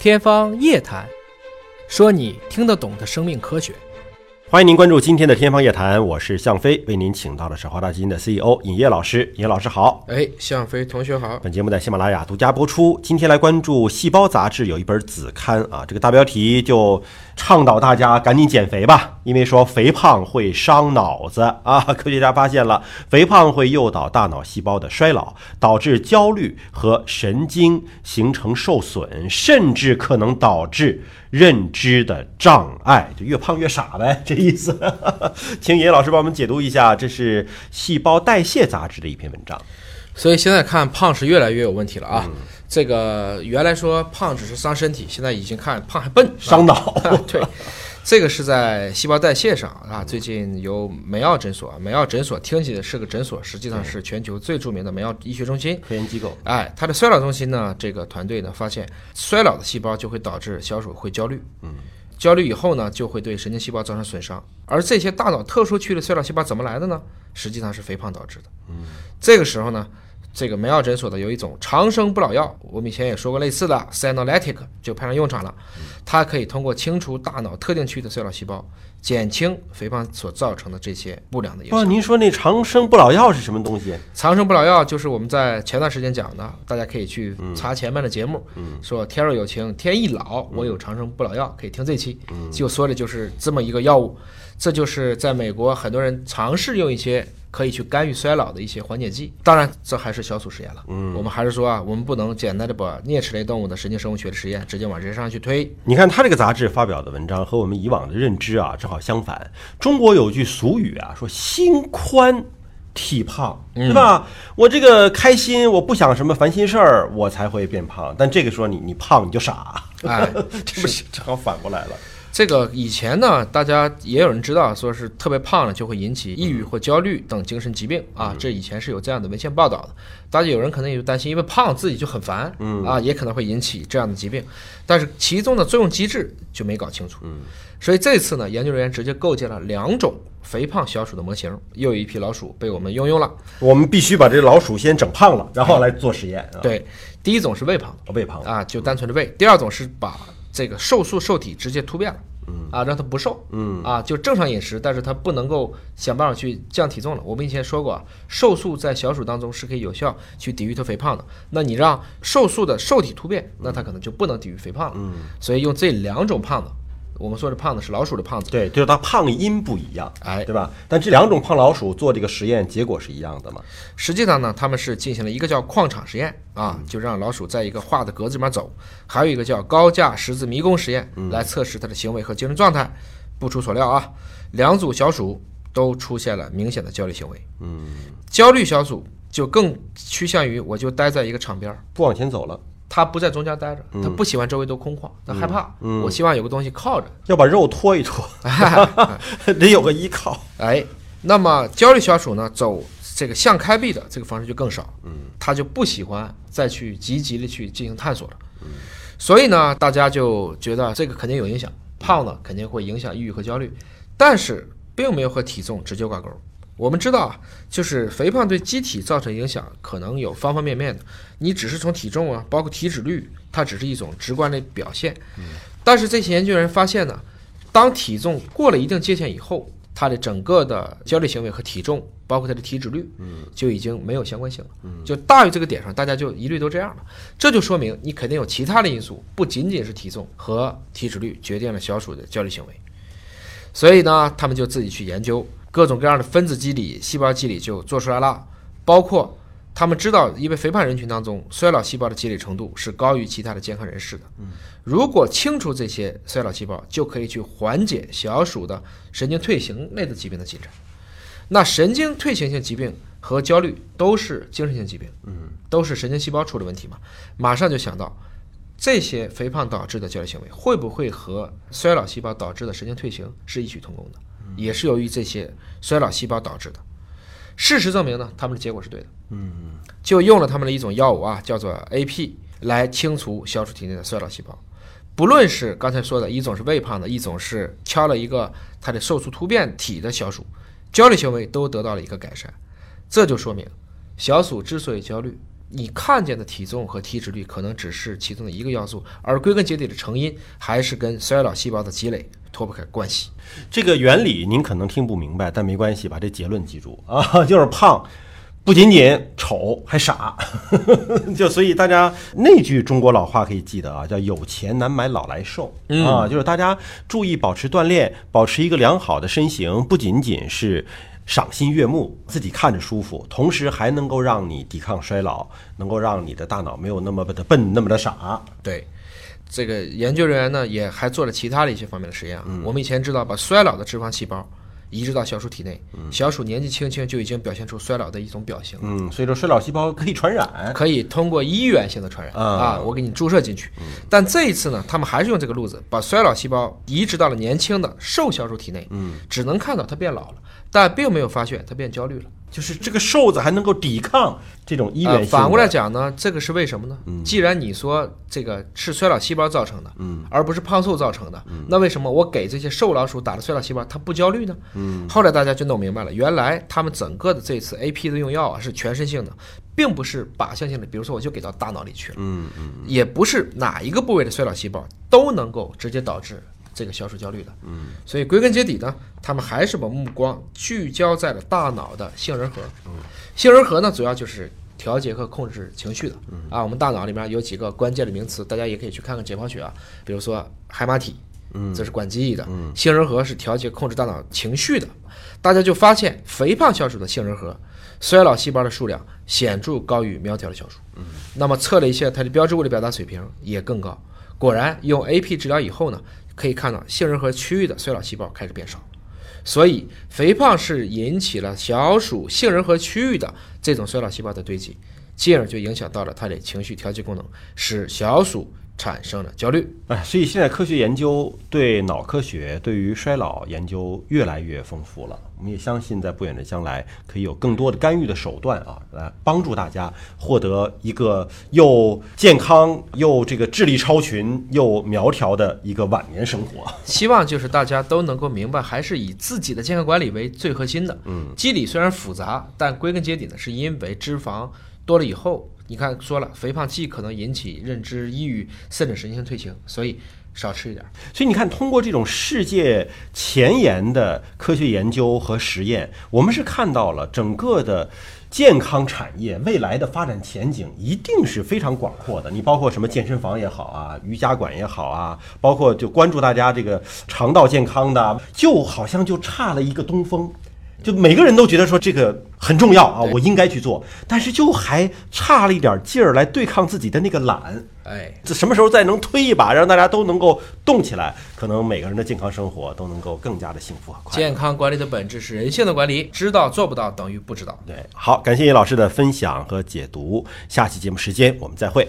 天方夜谭，说你听得懂的生命科学。欢迎您关注今天的《天方夜谭》，我是向飞，为您请到的是华大基因的 CEO 尹烨老师。尹老师好，哎，向飞同学好。本节目在喜马拉雅独家播出。今天来关注《细胞》杂志有一本子刊啊，这个大标题就倡导大家赶紧减肥吧，因为说肥胖会伤脑子 啊。科学家发现了，肥胖会诱导大脑细胞的衰老，导致焦虑和神经形成受损，甚至可能导致认知的障碍，就越胖越傻呗，这意思。请野老师帮我们解读一下，这是《细胞代谢》杂志的一篇文章。所以现在看胖是越来越有问题了啊！这个原来说胖只是伤身体，现在已经看胖还笨，伤脑。对，这个是在细胞代谢上啊。最近由梅奥诊所，梅奥诊所听起来是个诊所，实际上是全球最著名的梅奥医学中心科研机构。哎，它的衰老中心呢，这个团队呢发现，衰老的细胞就会导致小鼠会焦虑。嗯。焦虑以后呢，就会对神经细胞造成损伤。而这些大脑特殊区的衰老细胞怎么来的呢？实际上是肥胖导致的。嗯，这个时候呢，这个梅奥诊所的有一种长生不老药，我们以前也说过类似的 Senolytic 就派上用场了。它可以通过清除大脑特定区域的衰老细胞，减轻肥胖所造成的这些不良的影响。哦，您说那长生不老药是什么东西？长生不老药就是我们在前段时间讲的，大家可以去查前面的节目，说天若有情天亦老，我有长生不老药，可以听这期，就说的就是这么一个药物。这就是在美国很多人尝试用一些可以去干预衰老的一些缓解剂。当然，这还是小鼠实验了。嗯，我们还是说啊，我们不能简单的把啮齿类动物的神经生物学的实验直接往人上去推。你看他这个杂志发表的文章和我们以往的认知啊正好相反。中国有句俗语啊，说心宽体胖，是吧？我这个开心，我不想什么烦心事儿，我才会变胖。但这个说你你胖你就傻，哎，这不是正好反过来了。这个以前呢，大家也有人知道，说是特别胖了就会引起抑郁或焦虑等精神疾病啊。这以前是有这样的文献报道的。大家有人可能也就担心，因为胖自己就很烦，啊，也可能会引起这样的疾病。但是其中的作用机制就没搞清楚。所以这次呢，研究人员直接构建了两种肥胖小鼠的模型，又有一批老鼠被我们拥用了。我们必须把这老鼠先整胖了，然后来做实验。对，第一种是胃胖，胃胖啊，就单纯的胃。第二种是把这个瘦素受体直接突变了。啊，让它不瘦，嗯，啊，就正常饮食，但是它不能够想办法去降体重了。我们以前说过，瘦素在小鼠当中是可以有效去抵御它肥胖的。那你让瘦素的受体突变，那它可能就不能抵御肥胖了。嗯，所以用这两种胖子。我们说的胖子是老鼠的胖子，对，就是它胖因不一样，哎，对吧？但这两种胖老鼠做这个实验结果是一样的嘛？实际上呢，他们是进行了一个叫矿场实验啊，就让老鼠在一个画的格子里面走，还有一个叫高架十字迷宫实验来测试它的行为和精神状态。不出所料啊，两组小鼠都出现了明显的焦虑行为。嗯，焦虑小鼠就更趋向于我就待在一个场边，不往前走了。他不在中间待着，他不喜欢周围都空旷，他害怕。我希望有个东西靠着，要把肉拖一拖，得有个依靠。哎，那么焦虑小鼠呢，走这个向开闭的这个方式就更少。嗯，他就不喜欢再去积极的去进行探索了。嗯，所以呢，大家就觉得这个肯定有影响，胖呢肯定会影响抑郁和焦虑，但是并没有和体重直接挂钩。我们知道啊，就是肥胖对机体造成影响，可能有方方面面的。你只是从体重啊，包括体脂率，它只是一种直观的表现。但是这些研究人员发现呢，当体重过了一定界限以后，它的整个的焦虑行为和体重，包括它的体脂率，就已经没有相关性了。就大于这个点上，大家就一律都这样了。这就说明你肯定有其他的因素，不仅仅是体重和体脂率决定了小鼠的焦虑行为。所以呢，他们就自己去研究。各种各样的分子机理、细胞机理就做出来了，包括他们知道，因为肥胖人群当中衰老细胞的机理程度是高于其他的健康人士的。如果清除这些衰老细胞，就可以去缓解小鼠的神经退行类的疾病的进展。那神经退行性疾病和焦虑都是精神性疾病，嗯，都是神经细胞出了问题嘛？马上就想到，这些肥胖导致的焦虑行为会不会和衰老细胞导致的神经退行是异曲同工的？也是由于这些衰老细胞导致的。事实证明呢，他们的结果是对的。嗯，就用了他们的一种药物啊，叫做 AP 来清除消除体内的衰老细胞。不论是刚才说的一种是胃胖的，一种是敲了一个它的瘦素突变体的小鼠，焦虑行为都得到了一个改善。这就说明，小鼠之所以焦虑，你看见的体重和体脂率可能只是其中的一个要素，而归根结底的成因还是跟衰老细胞的积累脱不开关系。这个原理您可能听不明白，但没关系，把这结论记住啊，就是胖。不仅仅丑还傻，就所以大家那句中国老话可以记得啊，叫“有钱难买老来瘦”啊，就是大家注意保持锻炼，保持一个良好的身形，不仅仅是赏心悦目，自己看着舒服，同时还能够让你抵抗衰老，能够让你的大脑没有那么的笨，那么的傻。对，这个研究人员呢也还做了其他的一些方面的实验啊。我们以前知道，把衰老的脂肪细胞。移植到小鼠体内，小鼠年纪轻轻就已经表现出衰老的一种表型。嗯，所以说衰老细胞可以传染，可以通过医源性的传染啊，我给你注射进去。但这一次呢，他们还是用这个路子，把衰老细胞移植到了年轻的瘦小鼠体内，嗯，只能看到它变老了，但并没有发现它变焦虑了。就是这个瘦子还能够抵抗这种医源性。反过来讲呢，这个是为什么呢？既然你说这个是衰老细胞造成的，嗯，而不是胖瘦造成的，那为什么我给这些瘦老鼠打了衰老细胞它不焦虑呢？嗯，后来大家就弄明白了，原来他们整个的这次 A P 的用药啊是全身性的，并不是靶向性的。比如说我就给到大脑里去了，嗯嗯，也不是哪一个部位的衰老细胞都能够直接导致。这个消除焦虑的，嗯，所以归根结底呢，他们还是把目光聚焦在了大脑的杏仁核，嗯，杏仁核呢，主要就是调节和控制情绪的，啊，我们大脑里面有几个关键的名词，大家也可以去看看解剖学啊，比如说海马体，嗯，这是管记忆的，嗯，杏仁核是调节控制大脑情绪的，大家就发现肥胖小鼠的杏仁核衰老细胞的数量显著高于苗条的小鼠，嗯，那么测了一下它的标志物的表达水平也更高，果然用 AP 治疗以后呢。可以看到，杏仁核区域的衰老细胞开始变少，所以肥胖是引起了小鼠杏仁核区域的这种衰老细胞的堆积，进而就影响到了它的情绪调节功能，使小鼠。产生了焦虑，哎，所以现在科学研究对脑科学对于衰老研究越来越丰富了。我们也相信，在不远的将来，可以有更多的干预的手段啊，来帮助大家获得一个又健康又这个智力超群又苗条的一个晚年生活。希望就是大家都能够明白，还是以自己的健康管理为最核心的。嗯，机理虽然复杂，但归根结底呢，是因为脂肪多了以后。你看，说了，肥胖既可能引起认知抑郁，甚至神经退行，所以少吃一点。所以你看，通过这种世界前沿的科学研究和实验，我们是看到了整个的健康产业未来的发展前景一定是非常广阔的。你包括什么健身房也好啊，瑜伽馆也好啊，包括就关注大家这个肠道健康的，就好像就差了一个东风。就每个人都觉得说这个很重要啊，我应该去做，但是就还差了一点劲儿来对抗自己的那个懒。哎，这什么时候再能推一把，让大家都能够动起来，可能每个人的健康生活都能够更加的幸福和快乐。健康管理的本质是人性的管理，知道做不到等于不知道。对，好，感谢叶老师的分享和解读，下期节目时间我们再会。